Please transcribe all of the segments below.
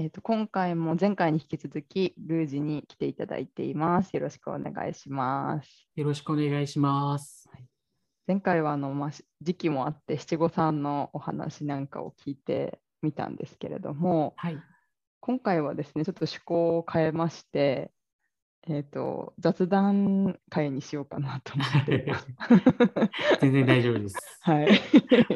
えー、と今回も前回に引き続き、宮司に来ていただいています。よろしくお願いします。よろしくお願いします。前回はあの、まあ、し時期もあって、七五三のお話なんかを聞いてみたんですけれども、はい。今回はですね、ちょっと趣向を変えまして、えー、と雑談会にしようかなと思って。全然大丈夫です。はい。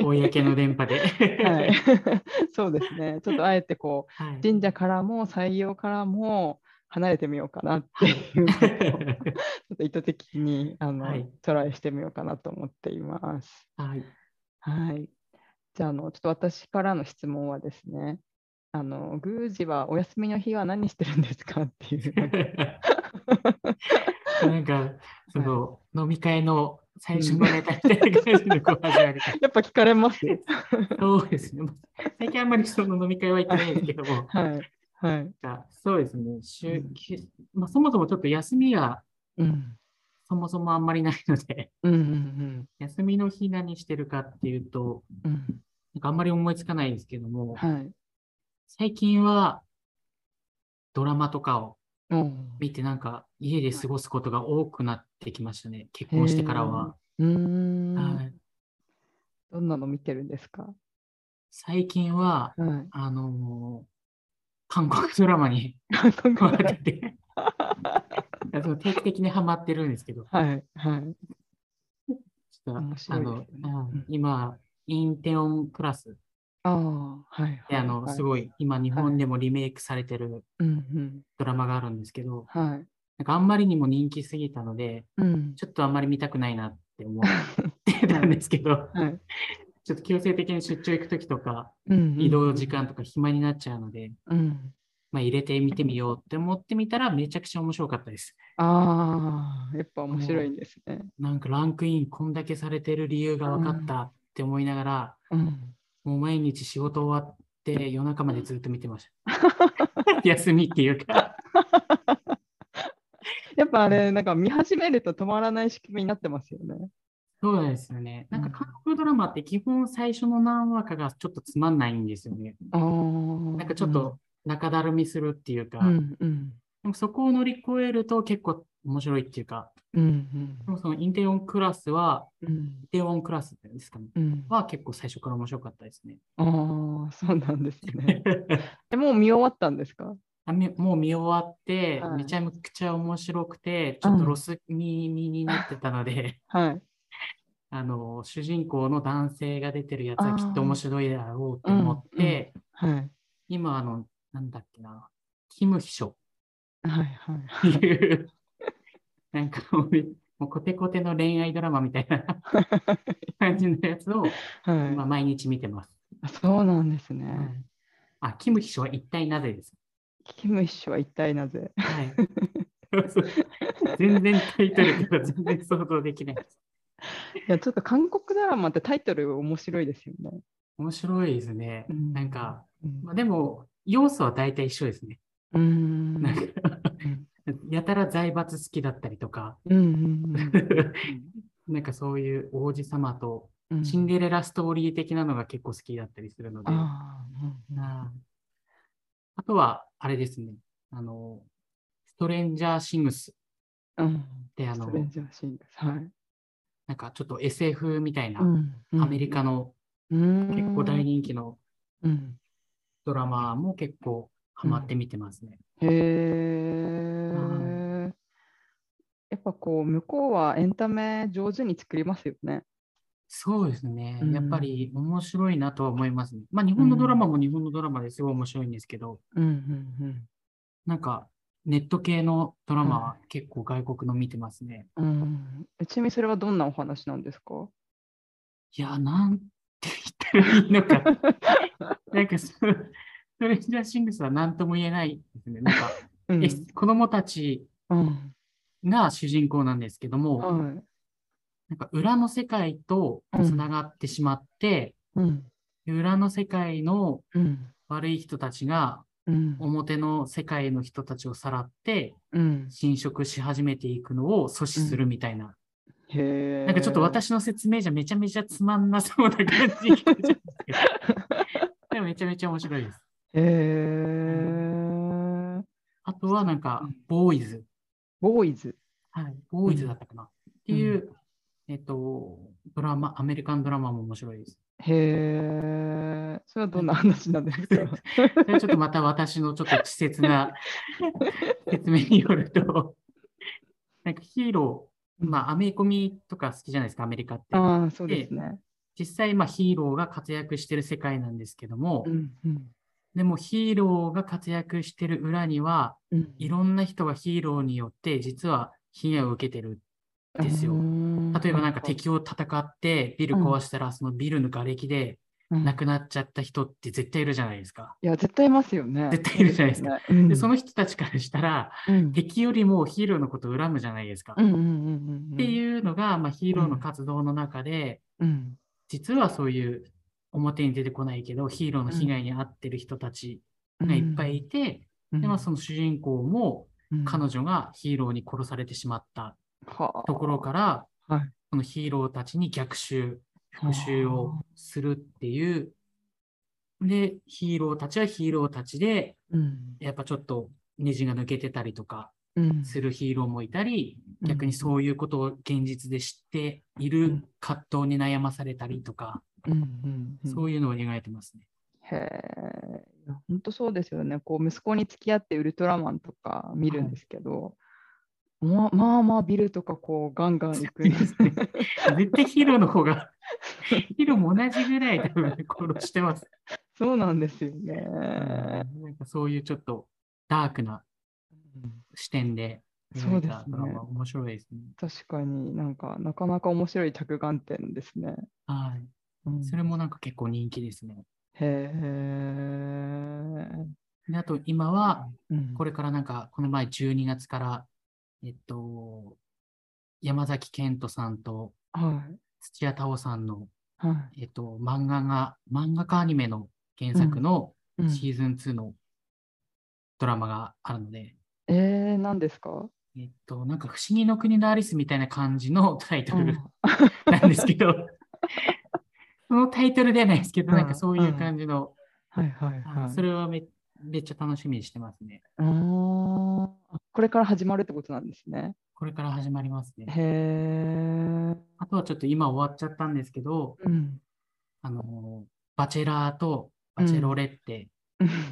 公の電波で。はい、そうですね。ちょっとあえてこはい。う神社からも採用からも離れてみようかなっていうことをちょっと意図的にあの、はいトライしてみようかなと思っています。はい。はい。じゃあ、あのちょっと私からの質問はですね、あの宮司はお休みの日は何してるんですかっていう。なんかその、飲み会の最初のネタみたいな感じのこう始まり方 やっぱ聞かれます そうですね。最近あんまりその飲み会は行ってないんですけども、はい。はい。あそうですね。週うんきまあ、そもそもちょっと休みがうん。そもそもあんまりないので、うんうん休みの日何してるかっていうと、うん。うん。なんかあんまり思いつかないですけども、はい。最近はドラマとかをうん見てなんか家で過ごすことが多くなってきましたね。結婚してからは。うーん。はいどんなの見てるんですか？最近は、はい。あのー韓国ドラマにハマ語ってて、定期的にハマってるんですけど、はい。はい。ねあの、今、インテオンクラスああ、はい。で、あの、はいすごい、今日本でもリメイクされてる。ドラマがあるんですけど、はい。なんかあんまりにも人気すぎたので、うん。ちょっとあんまり見たくないなって思 ってたんですけど、はい。ちょっと強制的に出張行くときとか、うん移動時。間とか暇になっちゃうので、うん。まあ、入れてみてみようって思ってみたらめちゃくちゃ面白かったです。ああ、やっぱ面白いんですね。なんかランクインこんだけされてる理由が分かったって思いながら、うん。もう毎日仕事終わって夜中までずっと見てました。休みっていうか。やっぱあれ、なんか見始めると止まらない仕組みになってますよね。そうなんですよね。なんかうん韓国ドラマって基本最初の何話かがちょっとつまんないんですよね。なんかちょっと中だるみするっていうか、うんうん。でもそこを乗り越えると結構面白いっていうか、うんでもそのインテオンクラスは、うん。うんインテオンクラスですかね。うん。は結構最初から面白かったですね。ああ、そうなんですね。え、もう見終わったんですか？あみもう見終わって、はいめちゃくちゃ面白くて、ちょっとロス耳になってたので、はい。あの、主人公の男性が出てるやつはきっと面白いだろうと思っうんて、はい。今、あの、なんだっけな、キム秘書はい。はい。いう、なんかもうもうコテコテの恋愛ドラマみたいな 感じのやつを、はい今毎日見てます。あそうなんですはいね。あ、キム秘書は一体なぜです？キム秘書は一体なぜ？はい。全然タイトルから全然想像できないです。いや、ちょっと韓国ドラマってタイトル面白いですよね。面白いですね。うんなんか、うんまあ、でも、要素は大体一緒ですね。うーん。なんかうんやたら財閥好きだったりとか、うんうん なんかそういう王子様とうん。シンデレラストーリー的なのが結構好きだったりするので、ああーうん。ああとは、あれですね、あの、ストレンジャーシングス。うん。で、あのスト、レンジャーシングス。はい。なんかちょっと SF みたいな、うんアメリカのうん。結構大人気のうん。ドラマも結構ハマって見てますね。へえ。やっぱこう、向こうはエンタメ上手に作りますよね。そうですね。うんやっぱり面白いなとは思いますね。まあ日本のドラマも日本のドラマですごい面白いんですけど、うんうんなんかネット系のドラマは結構外国の見てますね。うん。ちなみにそれはどんなお話なんですか？いや、なんて言ったらいいのか。なんかそ、ストレンジャーシングスは何とも言えないですね。なんか、うんで子供たちうん。が主人公なんですけども、はい。なんか裏の世界とつながってしまって、うん。裏の世界のうん。悪い人たちがうん。表の世界の人たちをさらってうん。侵食し始めていくのを阻止するみたいな。へえ。なんかちょっと私の説明じゃめちゃめちゃつまんなそうな感じに聞こえちゃうんですけど。でもめちゃめちゃ面白いです。へえ。あとはなんかうん、ボーイズ。ボーイズ。はい、ボーイズだったかな。っていう、えっと、ドラマ、アメリカンドラマも面白いです。へえ。それはどんな話なんですか？それはちょっとまた私のちょっと稚拙な 説明によると、なんかヒーロー、まあアメコミとか好きじゃないですか、アメリカって。ああ、そうですね。実際、まあヒーローが活躍してる世界なんですけども、うん。うん。でもヒーローが活躍してる裏には、うんいろんな人がヒーローによって実は被害を受けてるですよ例えばなんか敵を戦ってビル壊したら、そのビルの瓦礫でうん亡くなっちゃった人って絶対いるじゃないですか。いや、絶対いますよね。絶対いるじゃないですか。うんで、その人たちからしたら、うん敵よりもヒーローのことを恨むじゃないですか。っ。ていうのが、まあ、ヒーローの活動の中で、うん。実はそういう表に出てこないけど、ヒーローの被害に遭ってる人たちがいっぱいいて、うん、でまあ、その主人公もうん。彼女がヒーローに殺されてしまったはあ。ところから、はい。そのヒーローたちに逆襲、復讐をするっていう。で、ヒーローたちはヒーローたちで、うん。やっぱちょっとネジが抜けてたりとかうん。するヒーローもいたり、逆にそういうことを現実で知っている葛藤に悩まされたりとか、うんうんうんそういうのを描いてますね。へえ、本当そうですよね。こう息子に付き合ってウルトラマンとか見るんですけど、まあまあまあビルとかこうガンガン行くんですね。絶対ヒーローの方が、ヒーローも同じぐらい多分殺してます。そうなんですよね。なんかそういうちょっとダークな視点で描いたドラマ、面白いですね。確かになんかなかなか面白い着眼点ですね。はい。うんそれもなんか結構人気ですね。へえ。であと今は、うんこれからなんか、この前12月から、えっと、山崎賢人さんとはい。土屋太鳳さんの、はい。えっと、漫画が、漫画かアニメの原作のうんシーズン2のドラマがあるので、えー、何ですか？えっと、なんか不思議の国のアリスみたいな感じのタイトルうんなんですけど、そのタイトルではないですけど、うんなんかそういう感じの、はいはいあはい。それはめめっちゃ楽しみにしてますね。あこれから始まるってことなんですね。これから始まりますね。へえ。あとはちょっと今終わっちゃったんですけど、うん。あの、バチェラーとバチェロレッテ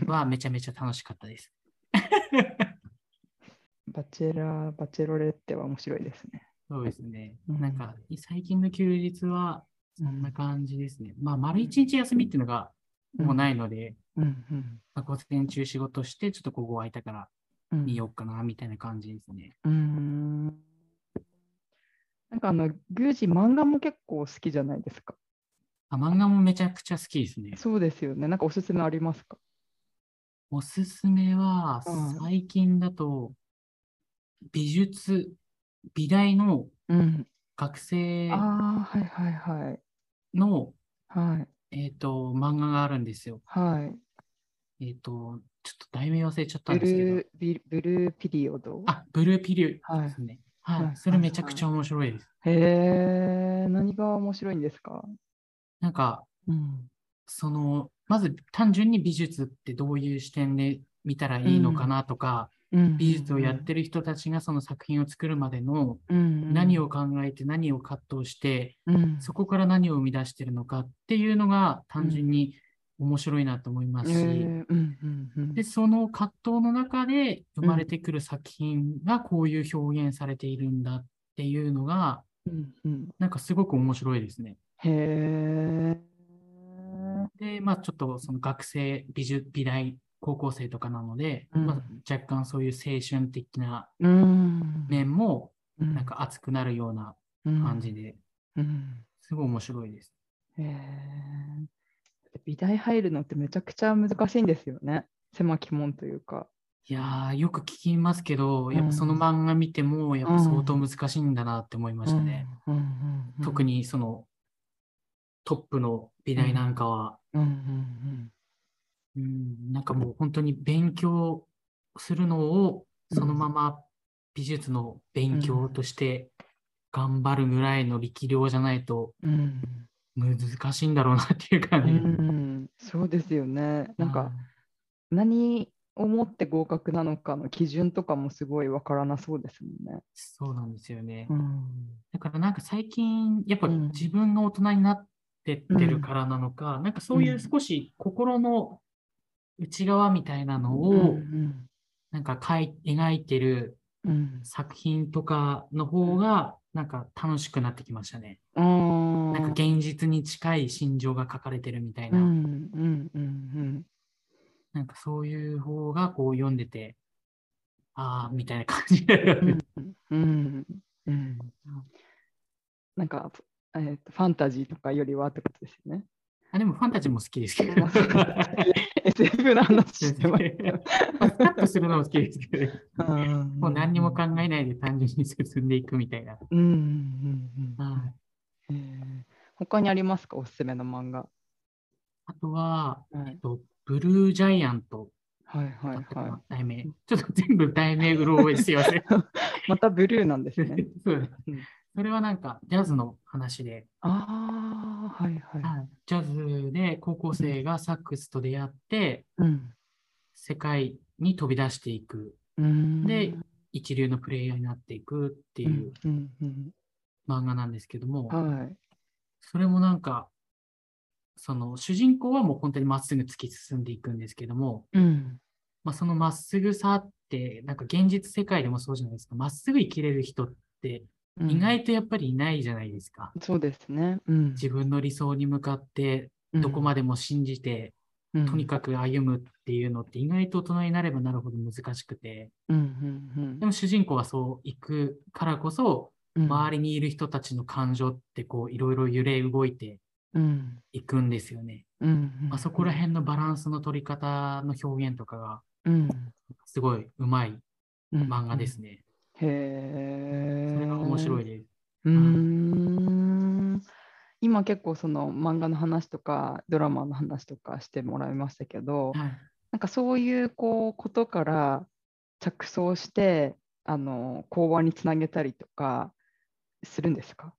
はめちゃめちゃ楽しかったです。バチェラー、バチェロレッテは面白いですね。そうですね。うんなんか、最近の休日はそんな感じですね。まあ、丸一日休みっていうのがもうないので、うんうんまあ午前中仕事して、ちょっとここ空いたからうん。見ようかな、みたいな感じですね。うーん。なんかあの、宮司漫画も結構好きじゃないですか。あ漫画もめちゃくちゃ好きですね。そうですよね。なんかおすすめありますか？おすすめはうん、最近だと、美術、美大のうん。学生ああ、はいはいはい。の、はい。えっと、漫画があるんですよ。はい。えっと、ちょっと題名忘れちゃったブんですけどル、ービブルーピリオド？あ、ブルーピリオはいですね。はい。はいそれめちゃくちゃ面白いです。へえ、何が面白いんですか？なんか、うん。その、まず単純に美術ってどういう視点で見たらいいのかなとか、美術をやってる人たちがその作品を作るまでの何を考えて何を葛藤して、うん、そこから何を生み出してるのかっていうのが単純に面白いなと思いますし、で、その葛藤の中で生まれてくる作品がこういう表現されているんだっていうのが、なんかすごく面白いですね。へえ。で、まあちょっとその学生、美術、美大、高校生とかなので、うんまあ、若干そういう青春的なうん。面もうんなんか熱くなるような感じで、うん。すごい面白いです。へえ。美大入るのってめちゃくちゃ難しいんですよね。狭き門というか。いやー、よく聞きますけど、やっぱその漫画見ても、やっぱ相当難しいんだなって思いましたね。特にそのトップの美大なんかは、うんなんかもう本当に勉強するのをそのまま美術の勉強として頑張るぐらいの力量じゃないと難しいんだろうなっていう感じ。うん、そうですよね。なんか何をもって合格なのかの基準とかもすごいわからなそうですもんね。そうなんですよね。うん、だからなんか最近、やっぱ自分が大人になってってるからなのか、うん、なんかそういう少し心の内側みたいなのを、なんか描い描いてる作品とかの方が、なんか楽しくなってきましたね。なんか現実に近い心情が書かれてるみたいな。なんかそういう方がこう読んでて、ああ、みたいな感じで、うん。うん。なんか、えーと、ファンタジーとかよりはってことですよね。あでもファンタジーも好きですけど。SF の話してますけど。スカッとするのも好きですけど、もう何にも考えないで単純に進んでいくみたいな。うんうんうん、はい、他にありますか？おすすめの漫画。あとは、えっと、ブルージャイアント。はいはいはい。題名。ちょっと全部題名うろ覚えすいません。またブルーなんですね。そう、それはなんかジャズの話で。ああ、はいはい。ジャズで高校生がサックスと出会って、うん、世界に飛び出していく。で、一流のプレイヤーになっていくっていう漫画なんですけども、はい、それもなんかその主人公はもう本当にまっすぐ突き進んでいくんですけども、うん、まあ、そのまっすぐさって、なんか現実世界でもそうじゃないですか、まっすぐ生きれる人って意外とやっぱりいないじゃないですか。うん、そうですね、うん、自分の理想に向かってどこまでも信じて、とにかく歩むっていうのって意外と大人になればなるほど難しくて、でも主人公はそう行くからこそ、周りにいる人たちの感情ってこういろいろ揺れ動いていくんですよね。うん、あそこら辺のバランスの取り方の表現とかが、すごいうまい漫画ですね。へえ。それが面白いです。うん今結構その漫画の話とかドラマの話とかしてもらいましたけど、はい、なんかそういうこうことから着想してあの講話につなげたりとかするんですか？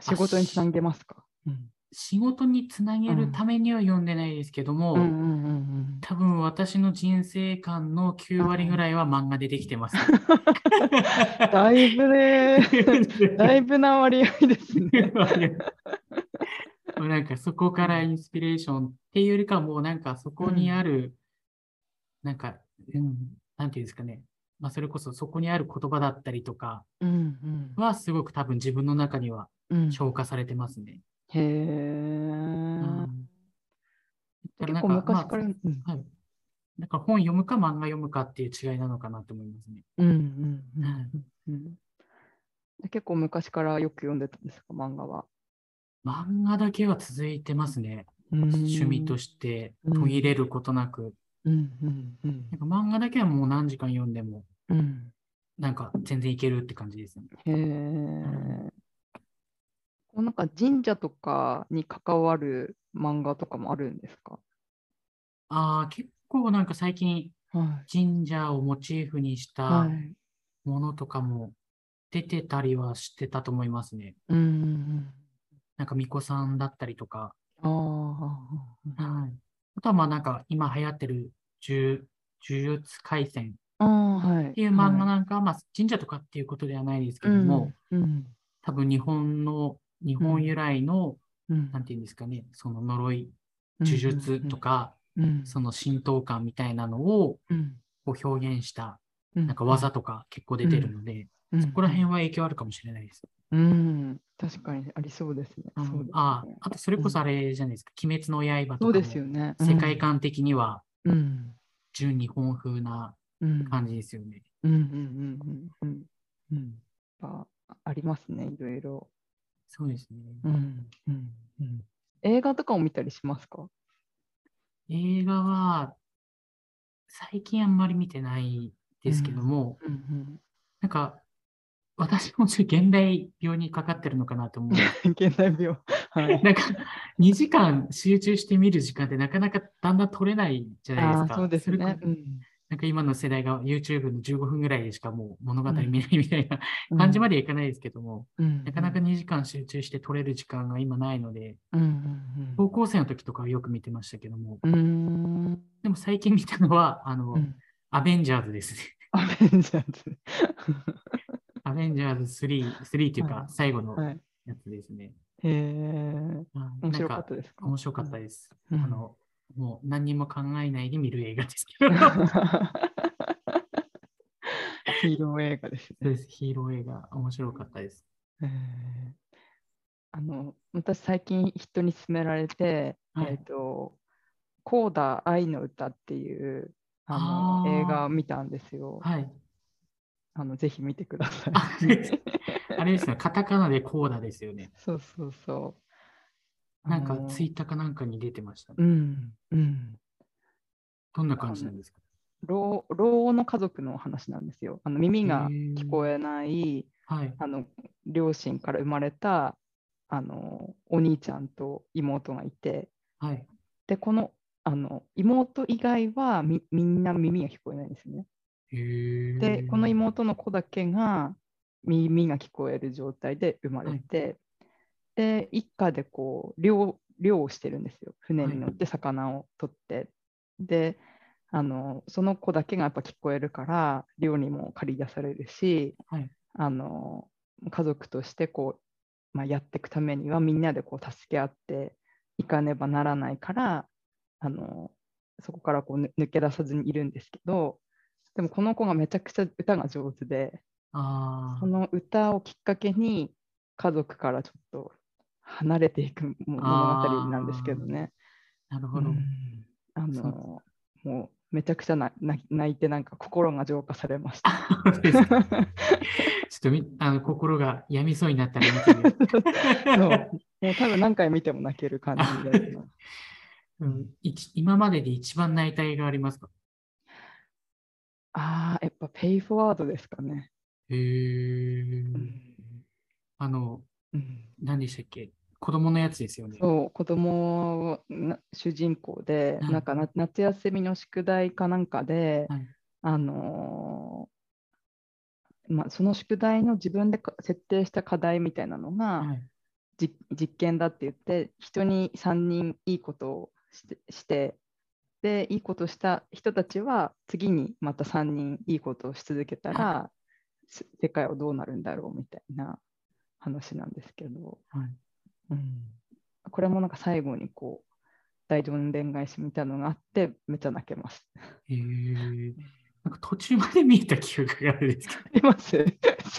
仕事につなげますか、うん、仕事につなげるためには読んでないですけども、多分私の人生観の9割ぐらいは漫画でできてます。だいぶね、だいぶな割合ですね。なんかそこからインスピレーションっていうよりかもうなんかそこにある、うん、なんか、うん、なんていうんですかね、まあ、それこそそこにある言葉だったりとかはすごく多分自分の中には消化されてますね。へえ、うん。結構昔から、まあ、はい。だから本読むか漫画読むかっていう違いなのかなと思いますね。うんうんうん、うん、結構昔からよく読んでたんですか、漫画は？漫画だけは続いてますね。趣味として途切れることなく。うんうんうん、なんか漫画だけはもう何時間読んでも、うん、なんか全然いけるって感じですね。へえ。なんか神社とかに関わる漫画とかもあるんですか？ああ、結構なんか最近、神社をモチーフにしたものとかも出てたりはしてたと思いますね。うん。なんか巫女さんだったりとか。ああ。はい。あとはまあなんか今流行ってる呪術廻戦っていう漫画なんかは、まあ神社とかっていうことではないですけども、多分日本の日本由来の、うん、なんていうんですかね、その呪い、呪術とか、うん、その浸透感みたいなのを、こう表現した、なんか技とか結構出てるので、そこら辺は影響あるかもしれないです。うん、確かにありそうですね。そうああとそれこそあれじゃないですか、鬼滅の刃とかですよね。世界観的には、純日本風な感じですよね。うん。うん。うん。うん。うん。あありますね、いろいろ。そうですね。うんうんうん、映画とかを見たりしますか？映画は、最近あんまり見てないですけども、うんうん、なんか、私も現代病にかかってるのかなと思う。現代病。はい。なんか、2時間集中して見る時間ってなかなかだんだん取れないじゃないですか。そうですね。なんか今の世代が YouTube の15分ぐらいでしかもう物語見ないみたいな感じまでいかないですけども、うん、なかなか2時間集中して撮れる時間が今ないので、うんうんうん、高校生の時とかはよく見てましたけども、でも最近見たのは、あの、アベンジャーズです。ね。アベンジャーズ。アベンジャーズ3、3とい。うか最後のやつですね。へえ。面白かったですか？面白かったです。あのもう何にも考えないで見る映画ですけど。ヒーロー映画ですね。ヒーロー映画、面白かったです。えー、あの私、最近人に勧められて、はい、えっ、ー、と、コーダ愛の歌っていうあの映画を見たんですよ。はい。あのぜひ見てください。あれですね、カタカナでコーダですよね。そうそうそう。なんかツイッターかなんかに出てましたね。うん。うん。どんな感じなんですか？老老の家族の話なんですよ。あの耳が聞こえない、はい、あの両親から生まれたあのお兄ちゃんと妹がいて、はい、でこのあの妹以外はみみんな耳が聞こえないんですね。でこの妹の子だけが耳が聞こえる状態で生まれて、はい、で一家でこう漁漁をしてるんですよ。船に乗って魚を取って、はい、であのその子だけがやっぱ聞こえるから漁にも借り出されるし、はい、あの家族としてこう、まあ、やっていくためにはみんなでこう助け合っていかねばならないからあのそこからこう抜け出さずにいるんですけどでもこの子がめちゃくちゃ歌が上手でその歌をきっかけに家族からちょっと離れていく物語なんですけどね。なるほど。あのもうめちゃくちゃな泣いてなんか心が浄化されました。ちょっとみあの心が病みそうになったら見てみる。そうもう多分何回見ても泣ける感じで。うん、今までで一番泣いた映画ありますか？ああ、やっぱペイフォワードですかね。へえ、うん、あの、うん、何でしたっけ？子供のやつですよね。そう、子供主人公で、はい、なんか夏休みの宿題かなんかで、はい、あのー、まあ、その宿題の自分で設定した課題みたいなのが、はい、実験だって言って、人に3人いいことをしてしてでいいことした人たちは次にまた3人いいことをし続けたら、はい、世界はどうなるんだろうみたいな話なんですけど、はいうん、これもなんか最後にこう大どんでん返しみたいなのがあってめっちゃ泣けます。へえ。なんか途中まで見えた記憶があるんですけど。います？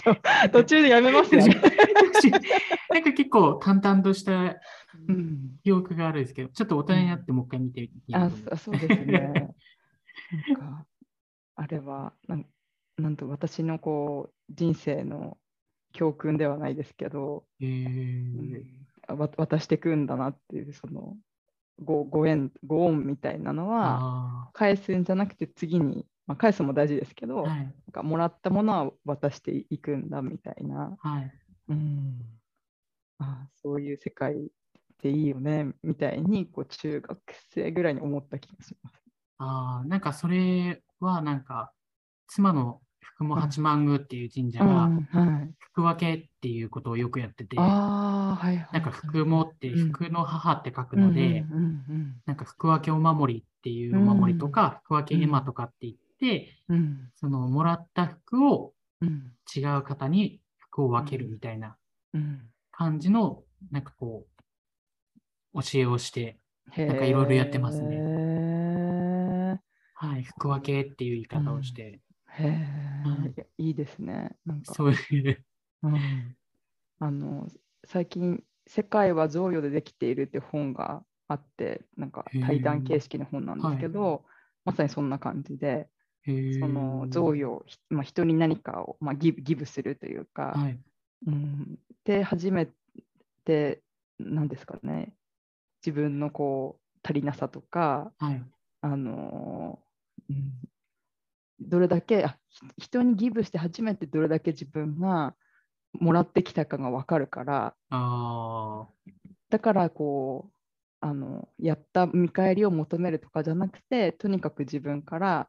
途中でやめますよね。なんか結構淡々とした記憶があるんですけど、ちょっと大人になってもう一回見てみていいあそうですね。なんか、あれはなんなんと私のこう人生の教訓ではないですけど、え。ーうん、渡していくんだなっていうそのごご縁ご恩みたいなのは返すんじゃなくて次にまあ、返すも大事ですけど、はい、なんかもらったものは渡していくんだみたいな、はい、うん。あそういう世界でいいよねみたいにこう中学生ぐらいに思った気がします。あなんかそれはなんか妻の福も八幡宮っていう神社が、福分けっていうことをよくやってて、なんか福もって福の母って書くので、なんか福分けお守りっていうお守りとか、福分け絵馬とかって言っ、うん、そのもらった服を違う方に服を分けるみたいな感じの、なんかこう、教えをして、なんかいろいろやってますね。はい、服分けっていう言い方をして。へえ、い。いですね。なんか。そういう、うん、あの最近「世界は贈与でできている」って本があってなんか対談形式の本なんですけど、はい、まさにそんな感じでその贈与、まあ、人に何かを、まあ、ギブギブするというか、はい、うん、で初めて何ですかね。自分のこう足りなさとか、はい、あの、うん、どれだけ人にギブして初めてどれだけ自分がもらってきたかが分かるから。あだからこうあのやった見返りを求めるとかじゃなくてとにかく自分から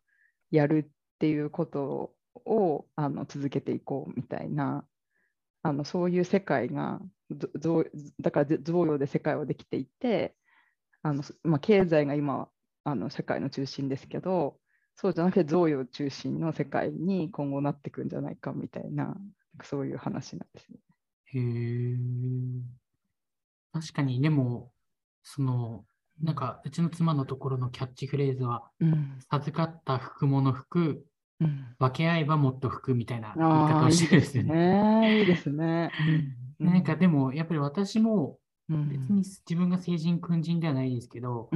やるっていうことをあの続けていこうみたいなあのそういう世界がだから贈与で世界はできていてあの、まあ、経済が今あの社会の中心ですけどそうじゃなくて贈与中心の世界に今後なっていくんじゃないかみたいなそういう話なんですね。へえ。確かに、でも、その、なんか、うちの妻のところのキャッチフレーズは、うん、授かった服物服、うん、分け合えばもっと服みたいな言い方をしてるんですよね。いいですね。うん、なんかでも、やっぱり私も、別に自分が成人君人ではないですけど、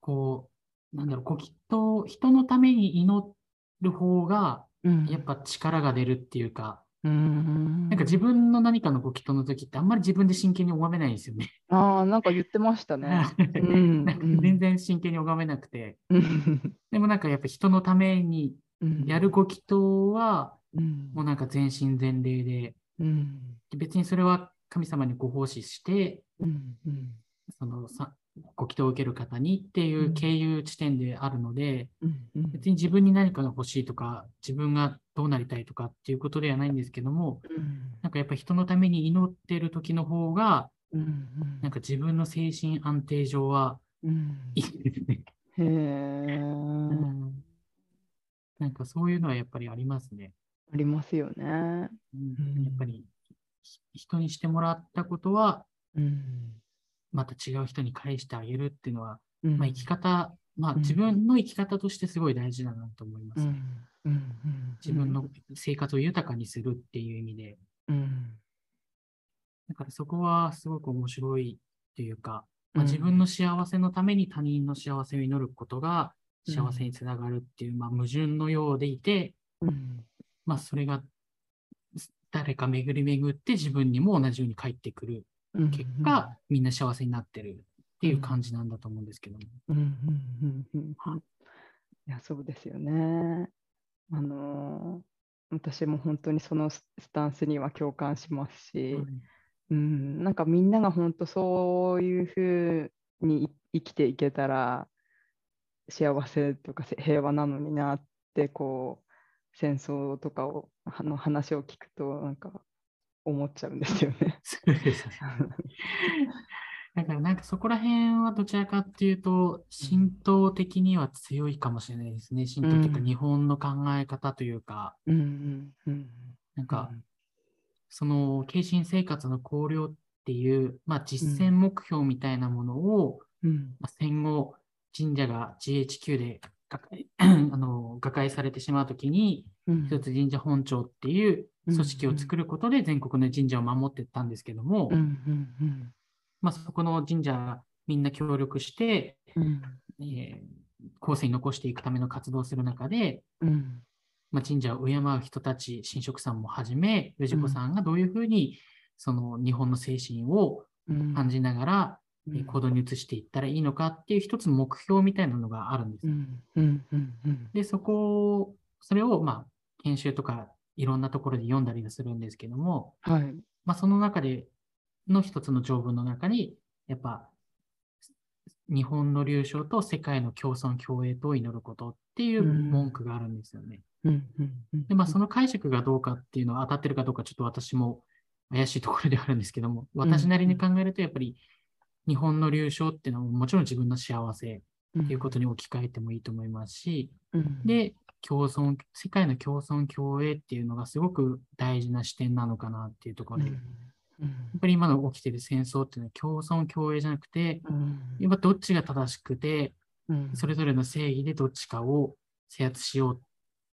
こう、なんだろう、こうきっと人のために祈る方が、やっぱ力が出るっていうか、なんか自分の何かのご祈祷の時ってあんまり自分で真剣に拝めないんですよね。ああ、なんか言ってましたね。全然真剣に拝めなくて。でもなんかやっぱ人のためにやるご祈祷は、もうなんか全身全霊で、別にそれは神様にご奉仕して、そのさご祈祷を受ける方にっていう経由地点であるので、別に自分に何かが欲しいとか、自分がどうなりたいとかっていうことではないんですけども、なんかやっぱ人のために祈ってる時の方が、なんか自分の精神安定上はいいですね。へなんかそういうのはやっぱりありますね。ありますよね。うん、やっぱり人にしてもらったことは、また違う人に返してあげるっていうのは、うん、まあ、生き方、まあ、自分の生き方としてすごい大事だなと思います、自分の生活を豊かにするっていう意味で。だからそこはすごく面白いというか、まあ、自分の幸せのために他人の幸せを祈ることが幸せにつながるっていう、まあ、矛盾のようでいて、まあ、それが誰か巡り巡って自分にも同じように返ってくる結果、みんな幸せになってるっていう感じなんだと思うんですけども。い。や、そうですよね。あの私も本当にそのスタンスには共感しますし、うん、なんかみんなが本当そういうふうに生きていけたら幸せとか平和なのになってこう戦争とかをの話を聞くとなんか思っちゃうん ですよね。だからなんかそこら辺はどちらかっていうと、浸透的には強いかもしれないですね。浸透というか、日本の考え方というか、なんか、その、継心生活の考慮っていう、まあ、実践目標みたいなものを、まあ、戦後、神社が GHQ で あの瓦解されてしまうときに、一つ神社本庁っていう組織を作ることで全国の神社を守っていったんですけども、まあ、そこの神社みんな協力して、えー、後世に残していくための活動をする中で、まあ、神社を敬う人たち、神職さんもはじめ、氏子さんがどういうふうにその日本の精神を感じながら、うん、行動に移していったらいいのかっていう一つの目標みたいなのがあるん。です。で、そこそれをまあ研修とかいろんなところで読んだりするんですけども、はい、まあ、その中での一つの条文の中に、やっぱ日本の流暢と世界の共存共栄と祈ることっていう文句があるんですよね。で、まあ、その解釈がどうかっていうのは当たってるかどうかちょっと私も怪しいところであるんですけども、私なりに考えるとやっぱり日本の流暢っていうのはもちろん自分の幸せっていうことに置き換えてもいいと思いますし、で、共存、世界の共存共栄っていうのがすごく大事な視点なのかなっていうところ。で、うん。やっぱり今の起きてる戦争っていうのは共存共栄じゃなくて、やっぱどっちが正しくて、それぞれの正義でどっちかを制圧しよ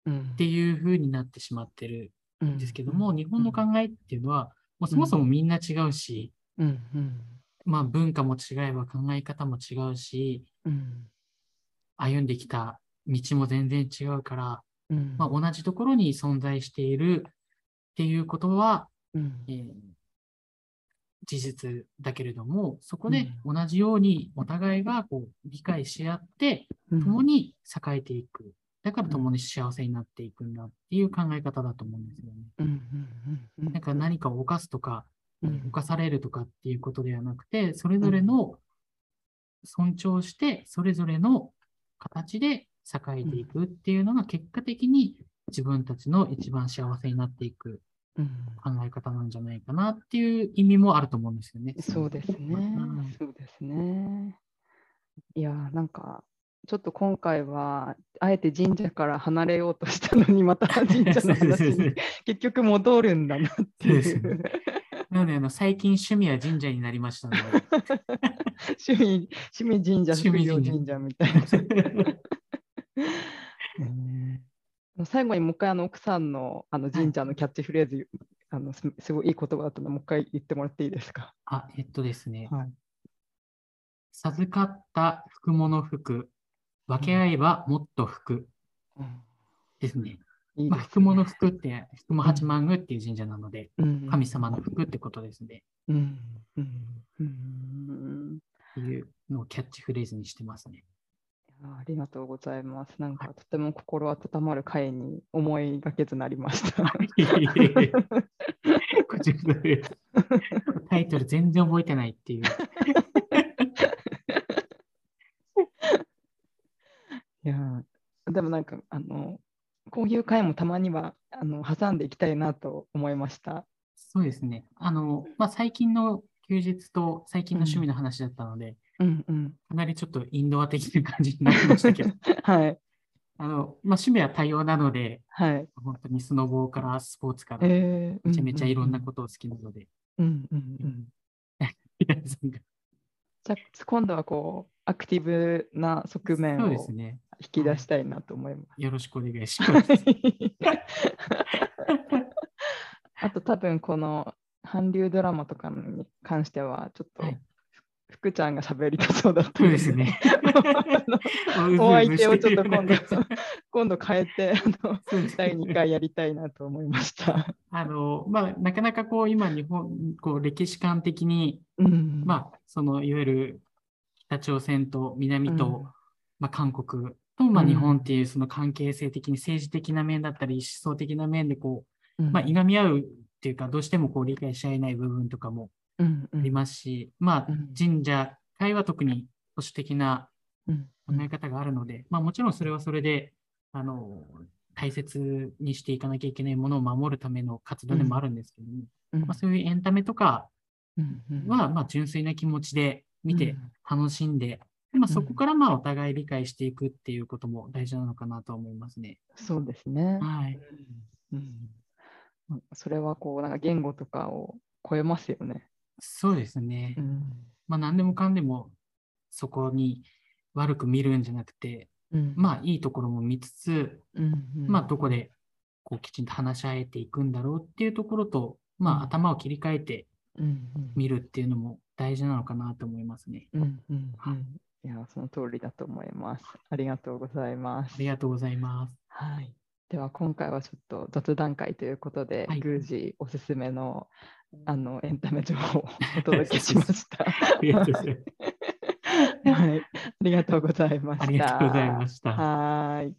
うっていう風になってしまってるんですけども、日本の考えっていうのは、もうそもそもみんな違うし、まあ文化も違えば考え方も違うし、歩んできた道も全然違うから、うん、まあ、同じところに存在しているっていうことは、うん、えー、事実だけれども、そこで同じようにお互いがこう理解し合って、共に栄えていく。だから共に幸せになっていくんだっていう考え方だと思うんですよね。なんか何かを犯すとか、犯されるとかっていうことではなくて、それぞれの尊重して、それぞれの形で栄えていくっていうのが結果的に自分たちの一番幸せになっていく考え方なんじゃないかなっていう意味もあると思うんですよね。そうですね。うん、そうですね。いや、なんか、ちょっと今回は、あえて神社から離れようとしたのに、また神社の話に 結局戻るんだなっていう。なのであの、最近趣味は神社になりましたので。趣味、趣味神社、趣味神社みたいな。最後にもう一回あの奥さんのあの神社のキャッチフレーズ、はい、あのすごいいい言葉だったので、もう一回言ってもらっていいですか？あ、えっとですね。はい、授かった福物服、分け合えばもっと福、うん、ですね。いいまあ、福物服って、福も八幡宮っていう神社なので、うん、神様の服ってことですね。うん。うん。うん。っていうのをキャッチフレーズにしてますね。ありがとうございます。なんかとても心温まる会に思いがけずなりました。タイトル全然覚えてないっていう。いやでもなんかあのこういう会もたまにはあの挟んでいきたいなと思いました。そうですね。あの、まあ、最近の休日と最近の趣味の話だったので、うんうん、かなりちょっとインドア的な感じになりましたけど、はい。あの、まあ、趣味は多様なので、はい、本当にスノボーからスポーツから、めちゃめちゃいろんなことを好きなので。うんうんうん。じゃあ今度はこうアクティブな側面を引き出したいなと思います。よろしくお願いします。あと多分この韓流ドラマとかに関してはちょっと、福ちゃんが喋りたそうだったそうですね。お相手をちょっと今度 今度変えてあの第2回やりたいなと思いました。あのまあ、なかなかこう今日本こう歴史観的に、うん、まあ、そのいわゆる北朝鮮と南と、うん、まあ、韓国と、まあ、日本っていうその関係性的に政治的な面だったり思想的な面でこう、まあ、いがみ合うっていうかどうしてもこう理解し合えない部分とかもありますし、まあ、神社会は特に保守的な考え方があるので、まあ、もちろんそれはそれで、あの、大切にしていかなきゃいけないものを守るための活動でもあるんですけども、うん、まあ、そういうエンタメとかは、まあ、純粋な気持ちで見て楽しんで、でまあ、そこからまあお互い理解していくっていうことも大事なのかなと思いますね。そうですね。はい。うん、それはこうなんか言語とかを超えますよね。そうですね。うん、まあ何でもかんでもそこに悪く見るんじゃなくて、うん、まあいいところも見つつ、うん。うん、まあどこでこうきちんと話し合えていくんだろうっていうところと、まあ頭を切り替えて見るっていうのも大事なのかなと思いますね。うん。うん、いや、その通りだと思います。ありがとうございます。ありがとうございます。はい。では今回はちょっと雑談会ということで、はい、宮司おすすめのあのエンタメ情報をお届けしました。ありがとうございます。はい、ありがとうございました。ありがとうございました。はい。